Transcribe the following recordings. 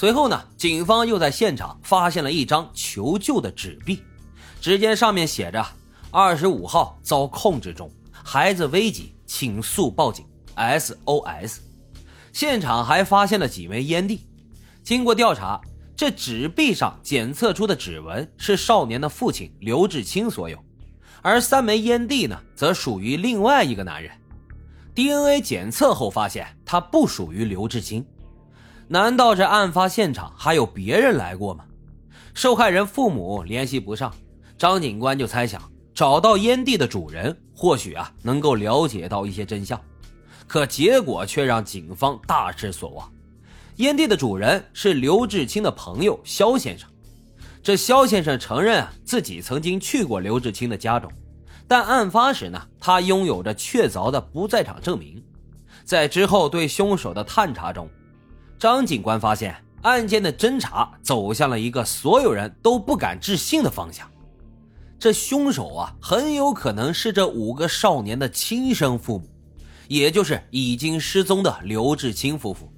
随后呢，警方又在现场发现了一张求救的纸币，只见上面写着“二十五号遭控制中，孩子危急，请速报警 SOS”。现场还发现了几枚烟蒂，经过调查，这纸币上检测出的指纹是少年的父亲刘志清所有，而三枚烟蒂呢，则属于另外一个男人。DNA 检测后发现，他不属于刘志清。难道这案发现场还有别人来过吗？受害人父母联系不上，张警官就猜想找到烟蒂的主人，或许啊能够了解到一些真相。可结果却让警方大失所望。烟蒂的主人是刘志清的朋友肖先生。这肖先生承认自己曾经去过刘志清的家中，但案发时呢，他拥有着确凿的不在场证明。在之后对凶手的探查中。张警官发现案件的侦查走向了一个所有人都不敢置信的方向，这凶手啊很有可能是这五个少年的亲生父母，也就是已经失踪的刘志清夫妇。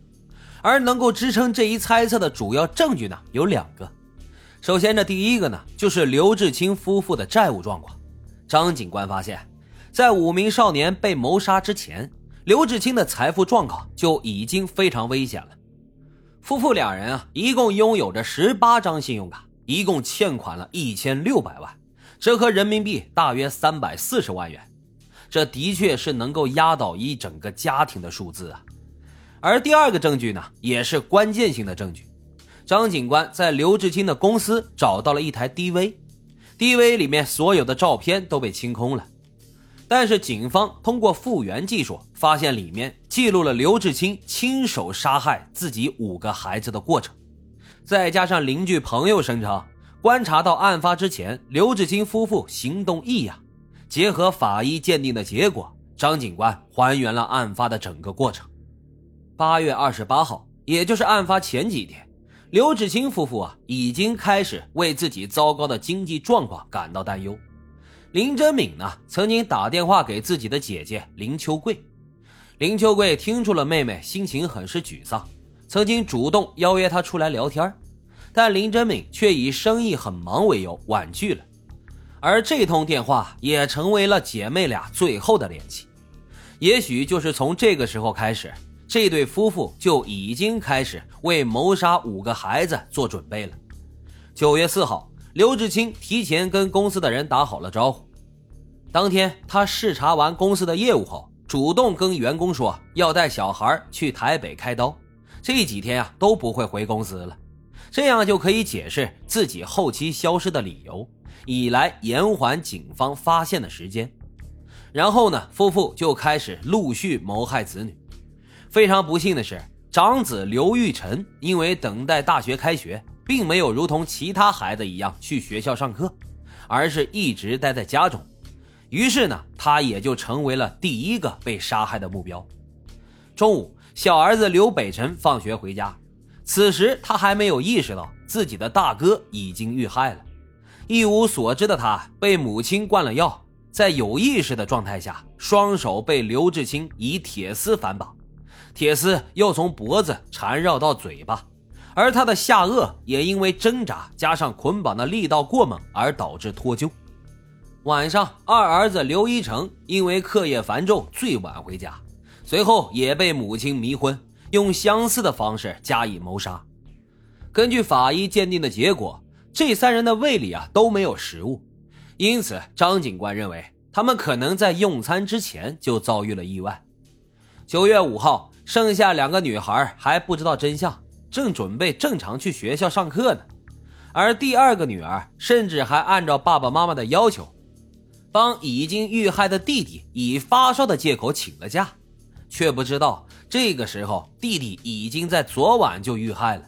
而能够支撑这一猜测的主要证据呢有两个，首先这第一个呢就是刘志清夫妇的债务状况。张警官发现，在五名少年被谋杀之前，刘志清的财富状况就已经非常危险了。夫妇两人啊，一共拥有着十八张信用卡，一共欠款了一千六百万，折合人民币大约三百四十万元。这的确是能够压倒一整个家庭的数字啊！而第二个证据呢，也是关键性的证据。张警官在刘志清的公司找到了一台 DV，DV 里面所有的照片都被清空了。但是警方通过复原技术发现，里面记录了刘志清亲手杀害自己五个孩子的过程，再加上邻居朋友声称观察到案发之前刘志清夫妇行动异样，结合法医鉴定的结果，张警官还原了案发的整个过程。八月二十八号，也就是案发前几天，刘志清夫妇啊已经开始为自己糟糕的经济状况感到担忧。林真敏呢，曾经打电话给自己的姐姐林秋桂。林秋桂听出了妹妹心情很是沮丧，曾经主动邀约她出来聊天，但林真敏却以生意很忙为由婉拒了。而这通电话也成为了姐妹俩最后的联系。也许就是从这个时候开始，这对夫妇就已经开始为谋杀五个孩子做准备了。九月四号。刘志清提前跟公司的人打好了招呼。当天，他视察完公司的业务后，主动跟员工说要带小孩去台北开刀，这几天啊都不会回公司了，这样就可以解释自己后期消失的理由，以来延缓警方发现的时间。然后呢，夫妇就开始陆续谋害子女。非常不幸的是，长子刘玉晨因为等待大学开学。并没有如同其他孩子一样去学校上课，而是一直待在家中。于是呢，他也就成为了第一个被杀害的目标。中午，小儿子刘北辰放学回家，此时他还没有意识到自己的大哥已经遇害了。一无所知的他被母亲灌了药，在有意识的状态下，双手被刘志清以铁丝反绑，铁丝又从脖子缠绕到嘴巴。而他的下颚也因为挣扎加上捆绑的力道过猛而导致脱臼。晚上，二儿子刘一成因为课业繁重，最晚回家，随后也被母亲迷昏，用相似的方式加以谋杀。根据法医鉴定的结果，这三人的胃里啊都没有食物，因此张警官认为他们可能在用餐之前就遭遇了意外。九月五号，剩下两个女孩还不知道真相。正准备正常去学校上课呢，而第二个女儿甚至还按照爸爸妈妈的要求，帮已经遇害的弟弟以发烧的借口请了假，却不知道这个时候弟弟已经在昨晚就遇害了。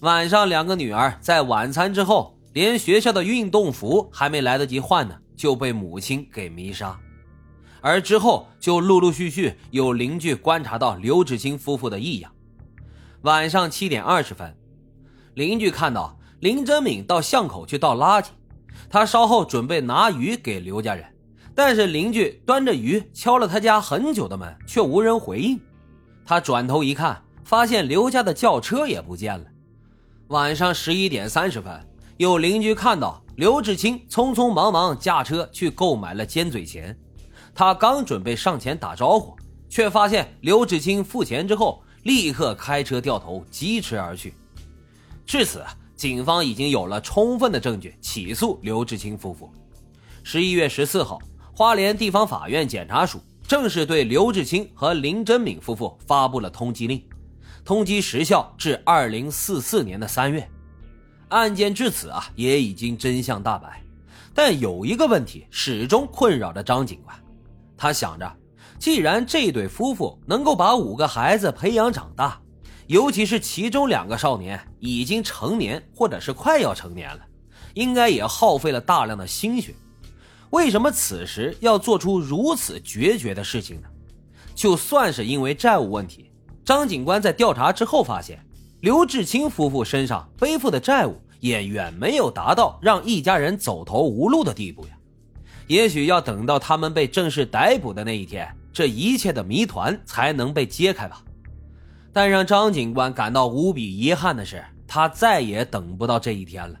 晚上，两个女儿在晚餐之后，连学校的运动服还没来得及换呢，就被母亲给迷杀，而之后就陆陆续续有邻居观察到刘志清夫妇的异样。晚上七点二十分，邻居看到林真敏到巷口去倒垃圾，他稍后准备拿鱼给刘家人，但是邻居端着鱼敲了他家很久的门，却无人回应。他转头一看，发现刘家的轿车也不见了，晚上十一点三十分，有邻居看到刘志清匆匆忙忙驾车去购买了尖嘴钳，他刚准备上前打招呼，却发现刘志清付钱之后立刻开车掉头疾驰而去。至此，警方已经有了充分的证据起诉刘志清夫妇。十一月十四号，花莲地方法院检察署正式对刘志清和林真敏夫妇发布了通缉令。通缉时效至二零四四年的三月，案件至此啊也已经真相大白。但有一个问题始终困扰着张警官，他想着，既然这对夫妇能够把五个孩子培养长大，尤其是其中两个少年已经成年或者是快要成年了，应该也耗费了大量的心血，为什么此时要做出如此决绝的事情呢？就算是因为债务问题。张警官在调查之后发现，刘志清夫妇身上背负的债务也远没有达到让一家人走投无路的地步呀。也许要等到他们被正式逮捕的那一天，这一切的谜团才能被揭开吧。但让张警官感到无比遗憾的是，他再也等不到这一天了。